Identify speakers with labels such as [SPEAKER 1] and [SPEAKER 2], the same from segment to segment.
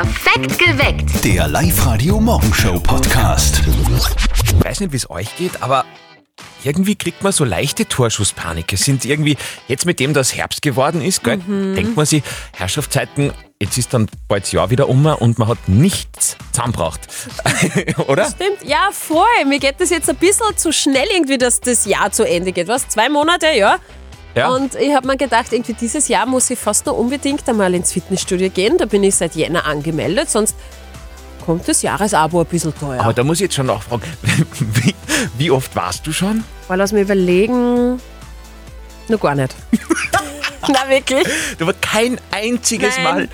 [SPEAKER 1] Perfekt geweckt.
[SPEAKER 2] Der Live-Radio-Morgenshow-Podcast.
[SPEAKER 3] Ich weiß nicht, wie es euch geht, aber irgendwie kriegt man so leichte Torschusspanik. Es sind irgendwie, jetzt mit dem, dass Herbst geworden ist, gell, denkt man sich, Herrschaftszeiten, jetzt ist dann bald das Jahr wieder um und man hat nichts zusammengebracht. Oder?
[SPEAKER 4] Stimmt, ja, voll. Mir geht das jetzt ein bisschen zu schnell irgendwie, dass das Jahr zu Ende geht. Was? Zwei Monate, ja?
[SPEAKER 3] Ja.
[SPEAKER 4] Und ich habe mir gedacht, irgendwie dieses Jahr muss ich fast noch unbedingt einmal ins Fitnessstudio gehen. Da bin ich seit Jänner angemeldet, sonst kommt das Jahresabo ein bisschen teuer.
[SPEAKER 3] Aber da muss ich jetzt schon nachfragen, wie, wie oft warst du schon?
[SPEAKER 4] Weil lass mir überlegen, noch gar nicht. Na wirklich?
[SPEAKER 3] Da war kein einziges
[SPEAKER 4] Nein.
[SPEAKER 3] Mal.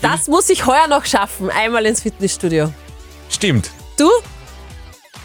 [SPEAKER 4] Das muss ich heuer noch schaffen, einmal ins Fitnessstudio.
[SPEAKER 3] Stimmt.
[SPEAKER 4] Du?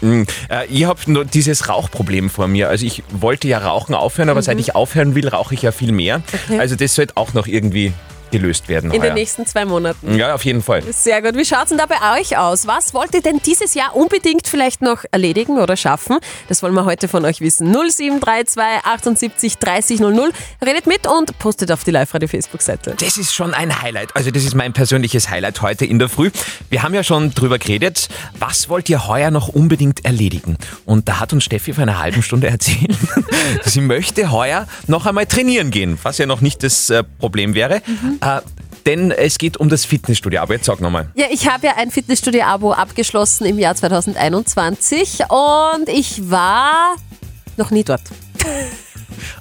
[SPEAKER 3] Äh, ich habe nur dieses Rauchproblem vor mir. Also ich wollte ja rauchen aufhören, aber seit ich aufhören will, rauche ich ja viel mehr.
[SPEAKER 4] Mhm. Okay.
[SPEAKER 3] Also das sollte auch noch irgendwie gelöst werden.
[SPEAKER 4] In
[SPEAKER 3] heuer.
[SPEAKER 4] den nächsten zwei Monaten.
[SPEAKER 3] Ja, auf jeden Fall.
[SPEAKER 4] Sehr gut. Wie schaut's denn da bei euch aus? Was wollt ihr denn dieses Jahr unbedingt vielleicht noch erledigen oder schaffen? Das wollen wir heute von euch wissen. 0732 78 30 00. Redet mit und postet auf die Live-Radio-Facebook-Seite.
[SPEAKER 3] Das ist schon ein Highlight. Also das ist mein persönliches Highlight heute in der Früh. Wir haben ja schon drüber geredet, was wollt ihr heuer noch unbedingt erledigen? Und da hat uns Steffi vor einer halben Stunde erzählt, sie möchte heuer noch einmal trainieren gehen, was ja noch nicht das äh, Problem wäre. Äh, denn es geht um das Fitnessstudio. Aber jetzt sag nochmal.
[SPEAKER 4] Ja, ich habe ja ein Fitnessstudio-Abo abgeschlossen im Jahr 2021 und ich war noch nie dort.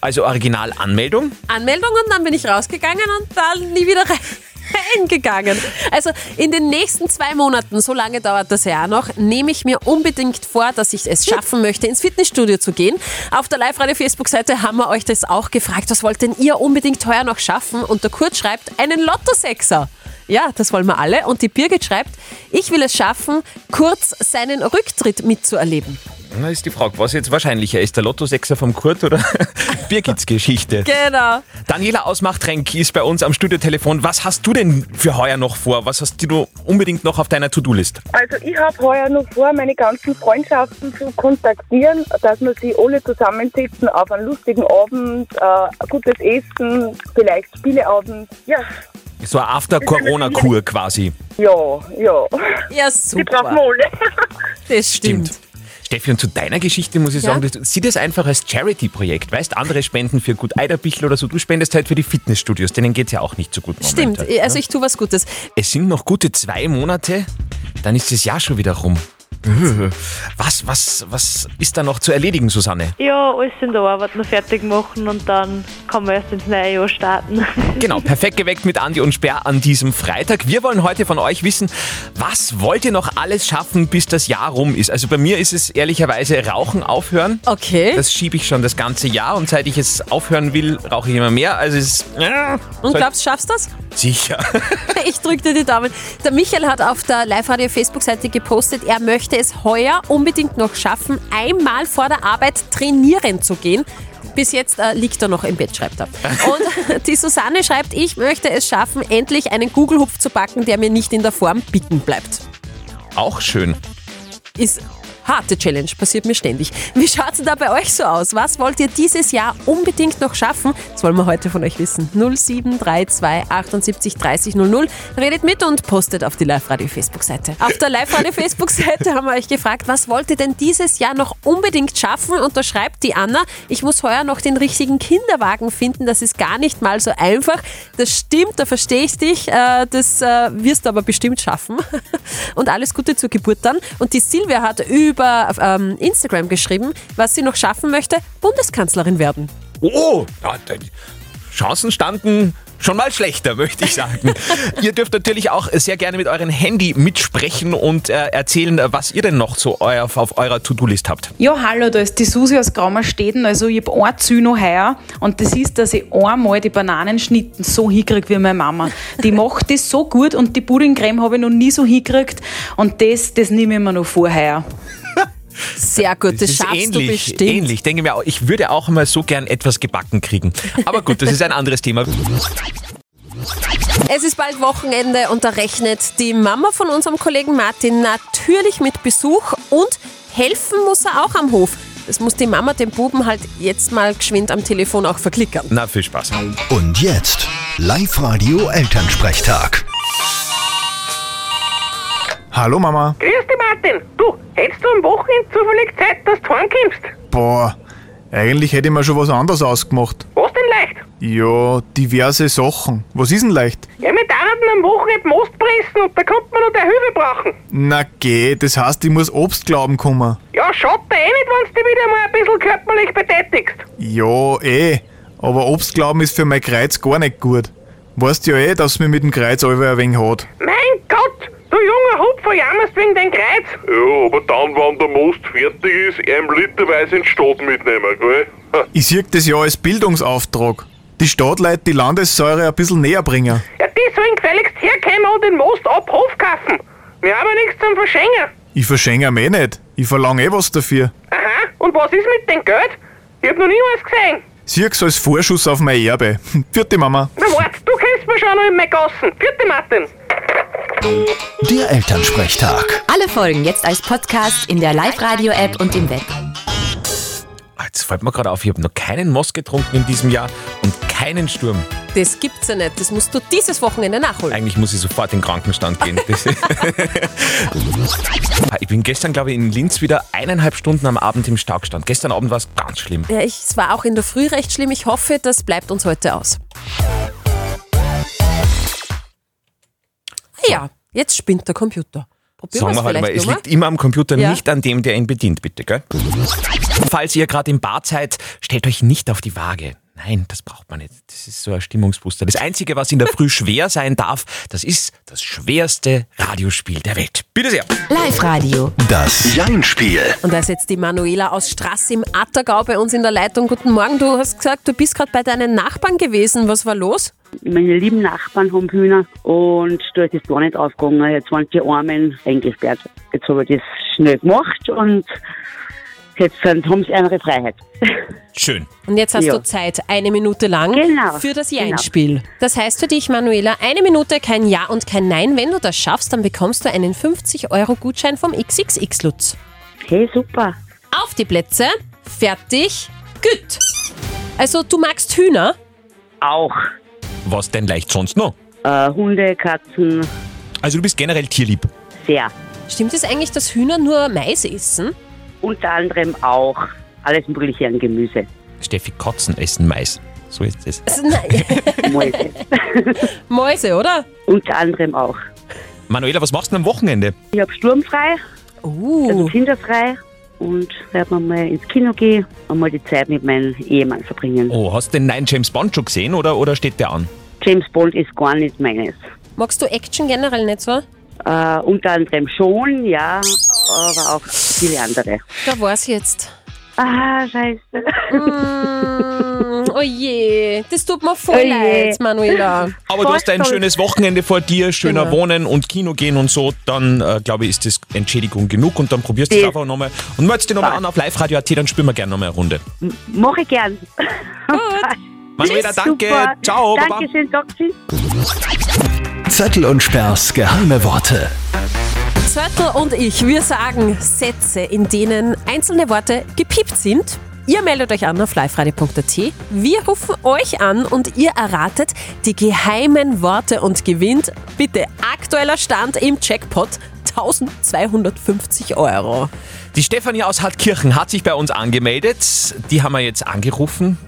[SPEAKER 3] Also Originalanmeldung.
[SPEAKER 4] Anmeldung und dann bin ich rausgegangen und dann nie wieder reingegangen. Also in den nächsten zwei Monaten, so lange dauert das Jahr noch, nehme ich mir unbedingt vor, dass ich es schaffen möchte, ins Fitnessstudio zu gehen. Auf der Live-Radio-Facebook-Seite haben wir euch das auch gefragt. Was wollt denn ihr unbedingt heuer noch schaffen? Und der Kurt schreibt, einen Lottosexer. Ja, das wollen wir alle. Und die Birgit schreibt, ich will es schaffen, kurz seinen Rücktritt mitzuerleben.
[SPEAKER 3] Na, ist die Frage, was jetzt wahrscheinlicher ist, der Lotto-Sechser vom Kurt oder Birgits Geschichte?
[SPEAKER 4] Genau.
[SPEAKER 3] Daniela aus Machtrenk ist bei uns am Studiotelefon. Was hast du denn für heuer noch vor? Was hast du unbedingt noch auf deiner To-Do-List?
[SPEAKER 5] Also ich habe heuer noch vor, meine ganzen Freundschaften zu kontaktieren, dass wir sie alle zusammensitzen auf einen lustigen Abend, äh, gutes Essen, vielleicht Spieleabend. Ja,
[SPEAKER 3] So eine After-Corona-Kur quasi.
[SPEAKER 5] ja, ja.
[SPEAKER 4] Ja,
[SPEAKER 5] Die brauchen wir
[SPEAKER 4] super.
[SPEAKER 5] alle.
[SPEAKER 4] Das stimmt.
[SPEAKER 3] Steffi, und zu deiner Geschichte muss ich
[SPEAKER 4] Ja?
[SPEAKER 3] sagen, sieh das einfach als Charity-Projekt. Weißt, andere spenden für gut Eiderbichl oder so. Du spendest halt für die Fitnessstudios. Denen geht's ja auch nicht so gut
[SPEAKER 4] Stimmt.
[SPEAKER 3] momentan.
[SPEAKER 4] Also ich tue was Gutes.
[SPEAKER 3] Es sind noch gute zwei Monate, dann ist das Jahr schon wieder rum. Was, was, was ist da noch zu erledigen, Susanne?
[SPEAKER 6] Ja, alles in der Arbeit noch fertig machen und dann kann man erst ins neue Jahr starten.
[SPEAKER 3] Genau, perfekt geweckt mit Andi und Sperr an diesem Freitag. Wir wollen heute von euch wissen, was wollt ihr noch alles schaffen, bis das Jahr rum ist? Also bei mir ist es ehrlicherweise Rauchen aufhören.
[SPEAKER 4] Okay.
[SPEAKER 3] Das schiebe ich schon das ganze Jahr und seit ich es aufhören will, rauche ich immer mehr. Also es ist äh,
[SPEAKER 4] Und glaubst du, schaffst das?
[SPEAKER 3] sicher.
[SPEAKER 4] Ich drücke dir die Daumen. Der Michael hat auf der Live-Radio-Facebook-Seite gepostet, er möchte es heuer unbedingt noch schaffen, einmal vor der Arbeit trainieren zu gehen. Bis jetzt äh, liegt er noch im Bett, schreibt er. Und die Susanne schreibt, ich möchte es schaffen, endlich einen Kugelhupf zu backen, der mir nicht in der Form bicken bleibt.
[SPEAKER 3] Auch schön.
[SPEAKER 4] Ist harte Challenge, passiert mir ständig. Wie schaut es da bei euch so aus? Was wollt ihr dieses Jahr unbedingt noch schaffen? Das wollen wir heute von euch wissen. 0732 78 30 00. Redet mit und postet auf die Live-Radio-Facebook-Seite. Auf der Live-Radio-Facebook-Seite haben wir euch gefragt, was wollt ihr denn dieses Jahr noch unbedingt schaffen? Und da schreibt die Anna, ich muss heuer noch den richtigen Kinderwagen finden. Das ist gar nicht mal so einfach. Das stimmt, da verstehe ich dich. Äh, Das äh, wirst du aber bestimmt schaffen. Und alles Gute zur Geburt dann. Und die Silvia hat über ähm, Instagram geschrieben, was sie noch schaffen möchte, Bundeskanzlerin werden.
[SPEAKER 3] Oh, Chancen standen schon mal schlechter, möchte ich sagen. ihr dürft natürlich auch sehr gerne mit eurem Handy mitsprechen und äh, erzählen, äh, was ihr denn noch so euer, auf eurer To-Do-List habt.
[SPEAKER 7] Ja, hallo, da ist die Susi aus Graumersteden. Also ich habe ein Ziel noch heuer und das ist, dass ich einmal die Bananenschnitten so hinkriege wie meine Mama. Die macht das so gut und die Puddingcreme habe ich noch nie so hingekriegt und das, das nehme ich mir noch vor heuer.
[SPEAKER 4] Sehr gut, das,
[SPEAKER 3] ist
[SPEAKER 4] schaffst
[SPEAKER 3] ähnlich,
[SPEAKER 4] du bestimmt.
[SPEAKER 3] ähnlich. Denke mir auch, ich würde auch mal so gern etwas gebacken kriegen. Aber gut, das ist ein anderes Thema.
[SPEAKER 4] Es ist bald Wochenende und da rechnet die Mama von unserem Kollegen Martin natürlich mit Besuch und helfen muss er auch am Hof. Das muss die Mama dem Buben halt jetzt mal geschwind am Telefon auch verklickern.
[SPEAKER 3] Na, viel Spaß.
[SPEAKER 2] Und jetzt Live-Radio Elternsprechtag.
[SPEAKER 1] Hallo Mama.
[SPEAKER 2] Grüß dich, Martin. Du, hättest du am Wochenende zufällig Zeit, dass du heimkommst?
[SPEAKER 1] Boah, eigentlich hätte ich mir schon was anderes ausgemacht.
[SPEAKER 2] Was denn leicht?
[SPEAKER 1] Ja, diverse Sachen. Was ist denn leicht?
[SPEAKER 2] Ja, wir dürfen am Wochenende Most pressen und da kommt man noch deine Hilfe brauchen.
[SPEAKER 1] Na geh, das heißt, ich muss Obst glauben kommen.
[SPEAKER 2] Ja, schaut dir eh nicht, wenn du dich wieder mal ein bisschen körperlich betätigst.
[SPEAKER 1] Ja, eh. Aber Obst glauben ist für mein Kreuz gar nicht gut. Weißt ja eh, dass mir mit dem Kreuz allweil ein wenig hat.
[SPEAKER 2] Mein Gott, du junger Hupfer jammerst wegen dein Kreuz.
[SPEAKER 8] Ja, aber dann, wenn der Most fertig ist, einem literweise in die Stadt mitnehmen, gell?
[SPEAKER 1] Ich sehe das ja als Bildungsauftrag. Die Stadtleute die Landessäure ein bisschen näher bringen.
[SPEAKER 2] Ja, die sollen gefälligst herkommen und den Most ab Hof kaufen. Wir haben ja nichts zum Verschenken.
[SPEAKER 1] Ich verschenke ihm eh nicht. Ich verlange eh was dafür.
[SPEAKER 2] Aha, und was ist mit dem Geld? Ich hab noch nie was gesehen.
[SPEAKER 1] Sieh's als Vorschuss auf mein Erbe. Vierte Mama.
[SPEAKER 2] Na wart, du kennst mich schon noch in meinen Gassen. Vierte Martin.
[SPEAKER 9] Der Elternsprechtag.
[SPEAKER 10] Alle Folgen jetzt als Podcast in der Live-Radio-App und im Web.
[SPEAKER 3] Ah, Jetzt fällt mir gerade auf, ich habe noch keinen Most getrunken in diesem Jahr und keinen Sturm.
[SPEAKER 4] Das gibt's ja nicht. Das musst du dieses Wochenende nachholen.
[SPEAKER 3] Eigentlich muss ich sofort in den Krankenstand gehen. Das- ich bin gestern, glaube ich, in Linz wieder eineinhalb Stunden am Abend im Stau gestanden. Gestern Abend war es ganz schlimm.
[SPEAKER 4] Ja, ich, es war auch in der Früh recht schlimm. Ich hoffe, das bleibt uns heute aus. Ja, jetzt spinnt der Computer. Probieren
[SPEAKER 3] Sagen wir halt mal, es liegt immer am Computer,
[SPEAKER 4] Ja.
[SPEAKER 3] nicht an dem, der ihn bedient, bitte, gell? Falls ihr gerade im Bad seid, stellt euch nicht auf die Waage. Nein, das braucht man nicht. Das ist so ein Stimmungsbooster. Das Einzige, was in der Früh schwer sein darf, das ist das schwerste Radiospiel der Welt. Bitte sehr.
[SPEAKER 10] Live-Radio.
[SPEAKER 9] Das Jein-Spiel.
[SPEAKER 4] Und da ist jetzt die Manuela aus Straß im Attergau bei uns in der Leitung. Guten Morgen, du hast gesagt, du bist gerade bei deinen Nachbarn gewesen. Was war los?
[SPEAKER 11] Meine lieben Nachbarn haben Hühner und da ist das gar nicht aufgegangen. Jetzt waren die Armen eingesperrt. Jetzt habe ich das schnell gemacht und jetzt sind, haben sie ihre Freiheit.
[SPEAKER 3] Schön.
[SPEAKER 4] Und jetzt hast
[SPEAKER 11] Ja.
[SPEAKER 4] du Zeit, eine Minute lang
[SPEAKER 11] Genau,
[SPEAKER 4] für das
[SPEAKER 11] genau.
[SPEAKER 4] Jein-Spiel. Das heißt für dich, Manuela, eine Minute kein Ja und kein Nein. Wenn du das schaffst, dann bekommst du einen 50-Euro-Gutschein vom XXX-Lutz.
[SPEAKER 11] Hey, super.
[SPEAKER 4] Auf die Plätze, fertig, gut. Also du magst Hühner?
[SPEAKER 11] Auch
[SPEAKER 3] Was denn leicht sonst noch?
[SPEAKER 11] äh, Hunde, Katzen,
[SPEAKER 3] Also du bist generell tierlieb.
[SPEAKER 11] sehr.
[SPEAKER 4] Stimmt es eigentlich, dass Hühner nur Mais essen?
[SPEAKER 11] Unter anderem auch alles mögliche an Gemüse.
[SPEAKER 3] Steffi, Kotzen essen Mais. So ist es.
[SPEAKER 4] Also, nein.
[SPEAKER 11] Mäuse.
[SPEAKER 4] Mäuse, oder?
[SPEAKER 11] Unter anderem auch.
[SPEAKER 3] Manuela, was machst du denn am Wochenende?
[SPEAKER 11] Ich habe sturmfrei,
[SPEAKER 4] Uh.
[SPEAKER 11] also kinderfrei und werde mal mal ins Kino gehen und mal die Zeit mit meinem Ehemann verbringen.
[SPEAKER 3] Oh, hast du den neuen James Bond schon gesehen oder, oder steht der an?
[SPEAKER 11] James Bond ist gar nicht meines.
[SPEAKER 4] Magst du Action generell nicht so?
[SPEAKER 11] Äh, unter anderem schon, ja, aber auch viele andere.
[SPEAKER 4] Da war's jetzt.
[SPEAKER 11] Ah, scheiße.
[SPEAKER 4] Mm, oh je, das tut mir voll
[SPEAKER 11] Oh
[SPEAKER 4] leid, Manuela.
[SPEAKER 3] Aber du hast ein
[SPEAKER 11] Voll
[SPEAKER 3] schönes Wochenende vor dir, schöner
[SPEAKER 4] Genau.
[SPEAKER 3] Wohnen und Kino gehen und so, dann äh, glaube ich, ist das Entschädigung genug und dann probierst du es einfach nochmal und meldest dich nochmal an auf Live-Radio.at, dann spielen wir gerne nochmal eine Runde.
[SPEAKER 11] Mache ich gern.
[SPEAKER 3] Manuela, danke.
[SPEAKER 11] Super.
[SPEAKER 3] Ciao. Baba.
[SPEAKER 11] Dankeschön, Taxi.
[SPEAKER 9] Zettel und Sperrs geheime Worte.
[SPEAKER 4] Zörtel und ich, wir sagen Sätze, in denen einzelne Worte gepiept sind. Ihr meldet euch an auf liveradio.at. Wir rufen euch an und ihr erratet die geheimen Worte und gewinnt bitte aktueller Stand im Jackpot 1250 Euro.
[SPEAKER 3] Die Stefanie aus Hartkirchen hat sich bei uns angemeldet. Die haben wir jetzt angerufen.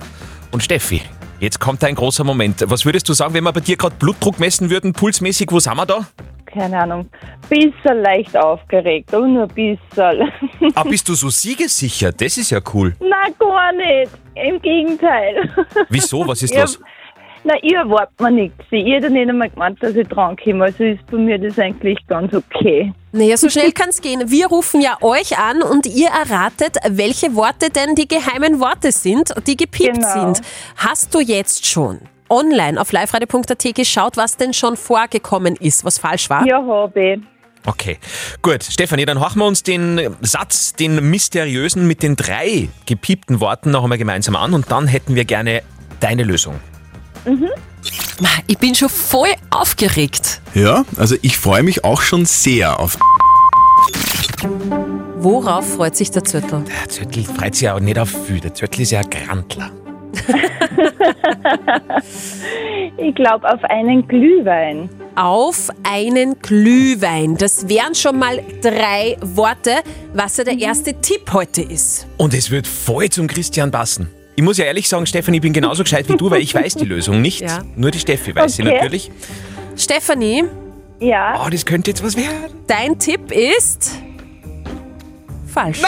[SPEAKER 3] Und Steffi, jetzt kommt ein großer Moment. Was würdest du sagen, wenn wir bei dir gerade Blutdruck messen würden, pulsmäßig, wo sind wir da?
[SPEAKER 5] Keine Ahnung. Bisschen leicht aufgeregt, aber nur ein bisschen.
[SPEAKER 3] Ah, bist du so siegessicher? Das ist ja cool.
[SPEAKER 5] Na, gar nicht. Im Gegenteil.
[SPEAKER 3] Wieso? Was ist los?
[SPEAKER 5] Na, ich erwarte mir nichts. Ich hätte nicht einmal gemeint, dass ich drankomme. Also ist bei mir das eigentlich ganz okay.
[SPEAKER 4] Naja, so schnell kann's gehen. Wir rufen ja euch an und ihr erratet, welche Worte denn die geheimen Worte sind, die gepiept
[SPEAKER 5] Genau.
[SPEAKER 4] sind. Hast du jetzt schon online auf liveradio.at geschaut, was denn schon vorgekommen ist, was falsch war?
[SPEAKER 5] Ja, habe ich.
[SPEAKER 3] Okay, gut. Stefanie, dann horchen wir uns den Satz, den mysteriösen mit den drei gepiepten Worten noch einmal gemeinsam an und dann hätten wir gerne deine Lösung.
[SPEAKER 4] Ich bin schon voll aufgeregt.
[SPEAKER 12] Ja, also ich freue mich auch schon sehr auf.
[SPEAKER 4] Worauf freut sich der Zürtel?
[SPEAKER 3] Der Zöttl freut sich ja auch nicht auf viel. Der Zöttl ist ja ein Grantler.
[SPEAKER 5] Ich glaube auf einen Glühwein.
[SPEAKER 4] Auf einen Glühwein. Das wären schon mal drei Worte, was ja der erste Tipp heute ist.
[SPEAKER 3] Und es wird voll zum Christian passen. Ich muss ja ehrlich sagen, Stefanie, ich bin genauso gescheit wie du, weil ich weiß die Lösung nicht.
[SPEAKER 4] Ja.
[SPEAKER 3] Nur die Steffi weiß sie
[SPEAKER 4] Okay.
[SPEAKER 3] natürlich.
[SPEAKER 4] Stefanie,
[SPEAKER 5] Ja.
[SPEAKER 3] Oh, das könnte jetzt was werden.
[SPEAKER 4] dein Tipp ist falsch.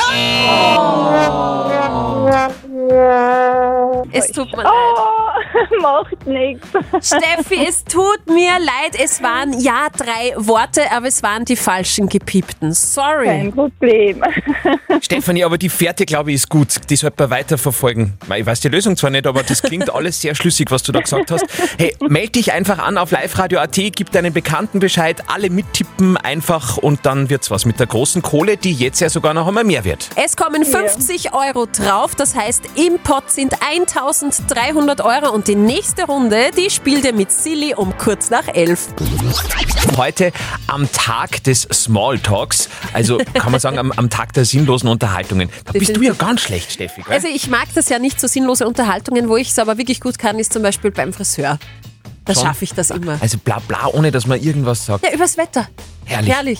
[SPEAKER 4] Es tut mir leid.
[SPEAKER 5] Oh, macht nichts.
[SPEAKER 4] Steffi, es tut mir leid. Es waren ja drei Worte, aber es waren die falschen gepiepten. Sorry.
[SPEAKER 5] Kein Problem.
[SPEAKER 3] Stefanie, aber die Fährte, glaube ich, ist gut. Die sollte man weiterverfolgen. Ich weiß die Lösung zwar nicht, aber das klingt alles sehr schlüssig, was du da gesagt hast. Hey, melde dich einfach an auf liveradio.at, gib deinen Bekannten Bescheid, alle mittippen einfach und dann wird's was mit der großen Kohle, die jetzt ja sogar noch einmal mehr wird.
[SPEAKER 4] Es kommen 50 Euro drauf, das heißt im Pot sind 1300 Euro und die nächste Runde, die spielt ihr mit Silly um kurz nach 11.
[SPEAKER 3] Heute am Tag des Smalltalks, also kann man sagen am, am Tag der sinnlosen Unterhaltungen. Da bist du ja ganz schlecht, Steffi. Gell?
[SPEAKER 4] Also ich mag das ja nicht so sinnlose Unterhaltungen, wo ich es aber wirklich gut kann, ist zum Beispiel beim Friseur. Da schaffe ich das immer.
[SPEAKER 3] Also bla bla, ohne dass man irgendwas sagt.
[SPEAKER 4] Ja, übers Wetter.
[SPEAKER 3] Herrlich.
[SPEAKER 4] Herrlich.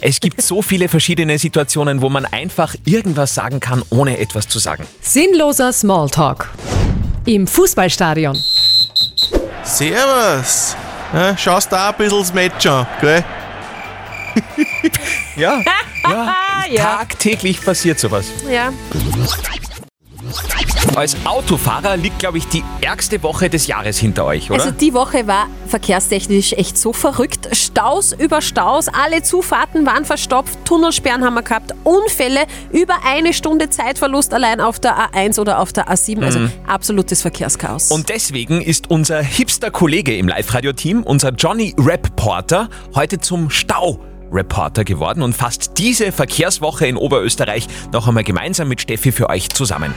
[SPEAKER 3] Es gibt so viele verschiedene Situationen, wo man einfach irgendwas sagen kann, ohne etwas zu sagen.
[SPEAKER 13] Sinnloser Smalltalk. Im Fußballstadion.
[SPEAKER 14] Servus. Ja, schaust da ein bisschen das Match an, gell?
[SPEAKER 3] ja, ja, tagtäglich passiert sowas.
[SPEAKER 4] Ja.
[SPEAKER 3] Als Autofahrer liegt, glaube ich, die ärgste Woche des Jahres hinter euch, oder?
[SPEAKER 4] Also die Woche war verkehrstechnisch echt so verrückt. Staus über Staus, alle Zufahrten waren verstopft, Tunnelsperren haben wir gehabt, Unfälle, über eine Stunde Zeitverlust allein auf der A1 oder auf der A7. Also
[SPEAKER 3] Mhm.
[SPEAKER 4] absolutes Verkehrschaos.
[SPEAKER 3] Und deswegen ist unser Hipster-Kollege im Live-Radio-Team, unser Johnny Rap-Porter, heute zum Stau-Reporter geworden und fasst diese Verkehrswoche in Oberösterreich noch einmal gemeinsam mit Steffi für euch zusammen.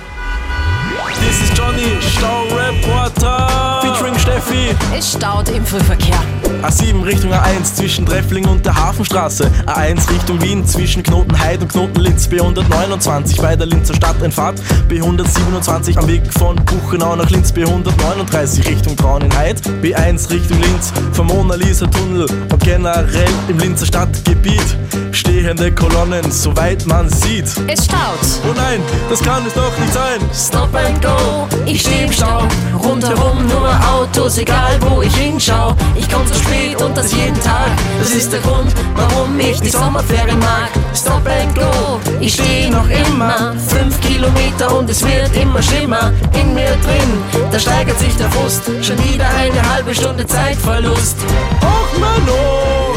[SPEAKER 15] This is Johnny, Stau-Reporter, featuring Steffi.
[SPEAKER 4] Es staut im Frühverkehr.
[SPEAKER 15] A7 Richtung A1 zwischen Treffling und der Hafenstraße. A1 Richtung Wien zwischen Knotenheid und Knotenlinz. B129 bei der Linzer Stadteinfahrt. B127 am Weg von Buchenau nach Linz. B139 Richtung Traunenheit. B1 Richtung Linz vom Mona Lisa Tunnel. Und generell im Linzer Stadtgebiet stehende Kolonnen, soweit man sieht.
[SPEAKER 4] Es staut.
[SPEAKER 15] Oh nein, das kann es doch nicht sein.
[SPEAKER 16] Stop and go, ich steh im Stau. Rundherum nur Autos, egal wo ich hinschau. Ich komm zu spät und das jeden Tag. Das ist der Grund, warum ich die Sommerferien mag. Stop and go, ich steh noch immer. Fünf Kilometer und es wird immer schlimmer. In mir drin, da steigert sich der Frust. Schon wieder eine halbe Stunde Zeitverlust.
[SPEAKER 15] Och Mano!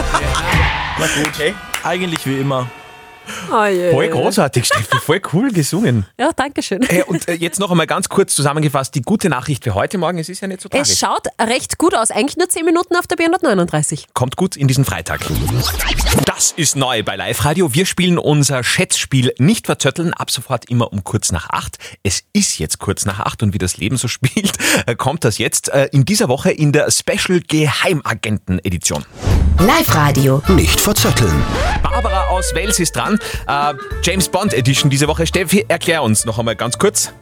[SPEAKER 15] Na gut, eigentlich wie immer.
[SPEAKER 4] Oh je.
[SPEAKER 3] Voll großartig, Steffi, voll cool gesungen.
[SPEAKER 4] Ja, danke schön.
[SPEAKER 3] Hey, und äh, jetzt noch einmal ganz kurz zusammengefasst, die gute Nachricht für heute Morgen, es ist ja nicht so tragisch.
[SPEAKER 4] Es schaut recht gut aus. Eigentlich nur 10 Minuten auf der B139.
[SPEAKER 3] Kommt gut in diesen Freitag. Das ist neu bei Live Radio. Wir spielen unser Schätzspiel nicht verzötteln, ab sofort immer um kurz nach acht. Es ist jetzt kurz nach acht und wie das Leben so spielt, äh, kommt das jetzt äh, in dieser Woche in der Special Geheimagenten Edition.
[SPEAKER 10] Live Radio.
[SPEAKER 9] Nicht verzetteln.
[SPEAKER 3] Barbara aus Wales ist dran. Äh, James Bond Edition diese Woche. Steffi, erklär uns noch einmal ganz kurz.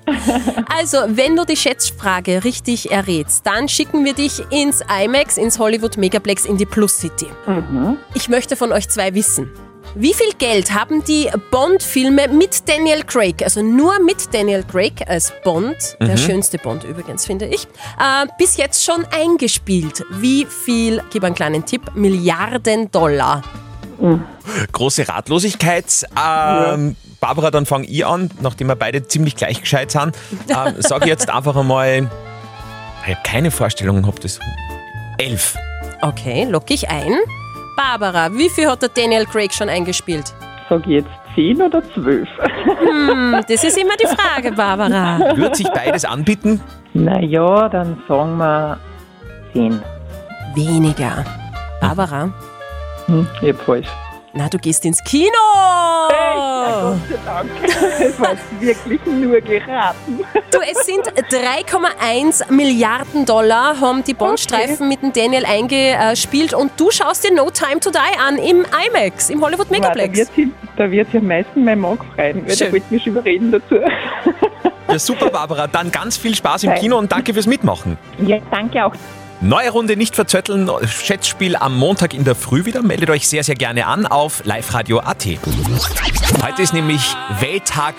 [SPEAKER 4] Also, wenn du die Schätzfrage richtig errätst, dann schicken wir dich ins IMAX, ins Hollywood Megaplex in die Plus City. Ich möchte von euch zwei wissen. Wie viel Geld haben die Bond-Filme mit Daniel Craig, also nur mit Daniel Craig als Bond, der
[SPEAKER 3] Mhm.
[SPEAKER 4] schönste Bond übrigens, finde ich, äh, bis jetzt schon eingespielt? Wie viel, gib einen kleinen Tipp, Milliarden Dollar?
[SPEAKER 3] Große Ratlosigkeit. Ähm, Barbara, dann fange ich an, nachdem wir beide ziemlich gleich gescheit sind. Ähm, Sag ich jetzt einfach einmal, ich habe keine Vorstellung, ob das elf.
[SPEAKER 4] Okay, lock ich ein. Barbara, wie viel hat der Daniel Craig schon eingespielt?
[SPEAKER 5] Sag ich jetzt 10 oder 12?
[SPEAKER 4] Hm, das ist immer die Frage, Barbara.
[SPEAKER 3] Wird sich beides anbieten?
[SPEAKER 5] Naja, dann sagen wir 10.
[SPEAKER 4] Weniger. Barbara?
[SPEAKER 5] Hm, falsch.
[SPEAKER 4] Na, du gehst ins Kino!
[SPEAKER 5] Gott sei Dank. Das war wirklich nur geraten.
[SPEAKER 4] Du, es sind 3,1 Milliarden Dollar haben die Bondstreifen mit dem Daniel eingespielt und du schaust dir No Time to Die an im IMAX, im Hollywood Megaplex.
[SPEAKER 5] da wird sich am meisten mein Mann freuen, weil
[SPEAKER 4] Schön.
[SPEAKER 5] der wollte mich schon überreden dazu.
[SPEAKER 3] Ja, super, Barbara. Dann ganz viel Spaß im Kino und danke fürs Mitmachen.
[SPEAKER 17] Ja, danke auch.
[SPEAKER 3] Neue Runde nicht verzötteln. Schätzspiel am Montag in der Früh wieder. Meldet euch sehr, sehr gerne an auf liveradio.at. Heute ist nämlich Welttag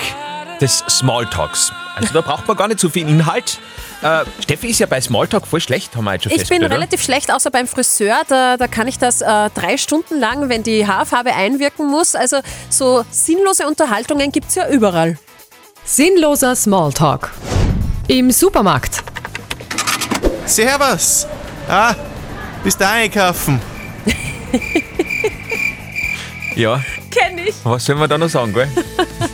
[SPEAKER 3] des Smalltalks. Also da braucht man gar nicht so viel Inhalt. Äh, Steffi ist ja bei Smalltalk voll schlecht, haben wir jetzt schon
[SPEAKER 4] Ich bin relativ schlecht, außer beim Friseur. Da, da kann ich das äh, drei Stunden lang, wenn die Haarfarbe einwirken muss. Also so sinnlose Unterhaltungen gibt es ja überall.
[SPEAKER 13] Sinnloser Smalltalk. Im Supermarkt.
[SPEAKER 14] Servus. Ah, bist du einkaufen?
[SPEAKER 3] Ja,
[SPEAKER 4] Kenn ich.
[SPEAKER 3] was soll man da noch sagen, gell?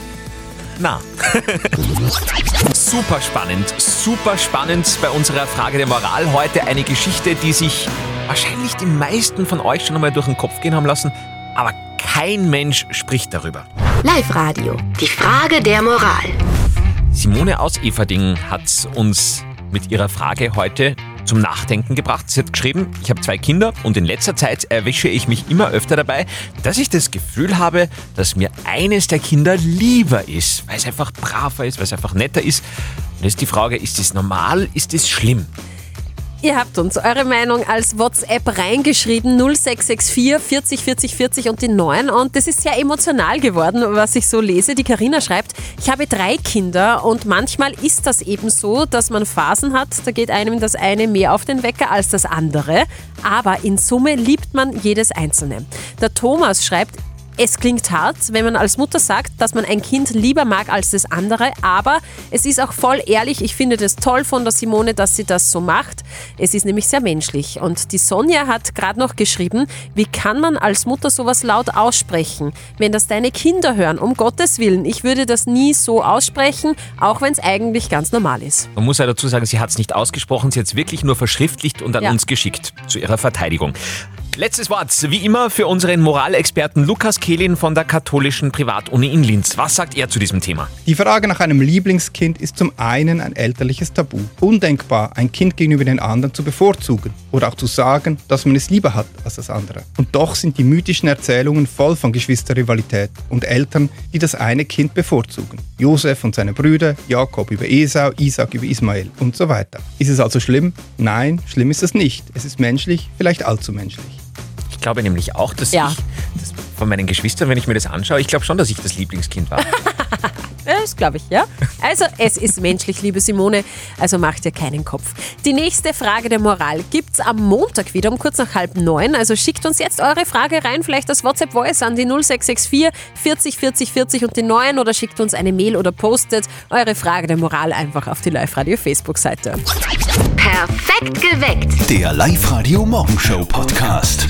[SPEAKER 3] Na. super spannend, super spannend bei unserer Frage der Moral heute. Eine Geschichte, die sich wahrscheinlich die meisten von euch schon einmal durch den Kopf gehen haben lassen, aber kein Mensch spricht darüber.
[SPEAKER 10] Live-Radio. Die Frage der Moral.
[SPEAKER 3] Simone aus Everding hat uns mit ihrer Frage heute zum Nachdenken gebracht. Sie hat geschrieben, ich habe zwei Kinder und in letzter Zeit erwische ich mich immer öfter dabei, dass ich das Gefühl habe, dass mir eines der Kinder lieber ist, weil es einfach braver ist, weil es einfach netter ist. Und jetzt die Frage, ist das normal, ist das schlimm?
[SPEAKER 4] Ihr habt uns eure Meinung als WhatsApp reingeschrieben, 0664 40 40 40 und die 9. Und das ist sehr emotional geworden, was ich so lese. Die Karina schreibt, ich habe drei Kinder und manchmal ist das eben so, dass man Phasen hat, da geht einem das eine mehr auf den Wecker als das andere. Aber in Summe liebt man jedes Einzelne. Der Thomas schreibt, es klingt hart, wenn man als Mutter sagt, dass man ein Kind lieber mag als das andere, aber es ist auch voll ehrlich. Ich finde das toll von der Simone, dass sie das so macht. Es ist nämlich sehr menschlich. Und die Sonja hat gerade noch geschrieben, wie kann man als Mutter sowas laut aussprechen? Wenn das deine Kinder hören, um Gottes Willen, ich würde das nie so aussprechen, auch wenn es eigentlich ganz normal ist.
[SPEAKER 3] Man muss ja dazu sagen, sie hat es nicht ausgesprochen, sie hat es wirklich nur verschriftlicht und an
[SPEAKER 4] Ja.
[SPEAKER 3] uns geschickt zu ihrer Verteidigung. Letztes Wort, wie immer, für unseren Moralexperten Lukas Kehlin von der katholischen Privatuni in Linz. Was sagt er zu diesem Thema?
[SPEAKER 18] Die Frage nach einem Lieblingskind ist zum einen ein elterliches Tabu. Undenkbar, ein Kind gegenüber den anderen zu bevorzugen oder auch zu sagen, dass man es lieber hat als das andere. Und doch sind die mythischen Erzählungen voll von Geschwisterrivalität und Eltern, die das eine Kind bevorzugen. Josef und seine Brüder, Jakob über Esau, Isaac über Ismael und so weiter. Ist es also schlimm? Nein, schlimm ist es nicht. Es ist menschlich, vielleicht allzu menschlich.
[SPEAKER 3] Ich glaube nämlich auch, dass
[SPEAKER 4] Ja.
[SPEAKER 3] ich das von meinen Geschwistern, wenn ich mir das anschaue, ich glaube schon, dass ich das Lieblingskind war.
[SPEAKER 4] Das glaube ich, ja. Also, es ist menschlich, liebe Simone, also macht dir keinen Kopf. Die nächste Frage der Moral gibt's am Montag wieder um kurz nach halb neun. Also schickt uns jetzt eure Frage rein, vielleicht das WhatsApp-Voice an die 0664 40 40 40 und die 9 oder schickt uns eine Mail oder postet eure Frage der Moral einfach auf die Live-Radio-Facebook-Seite.
[SPEAKER 10] Perfekt geweckt.
[SPEAKER 9] Der Live-Radio Morgenshow Podcast.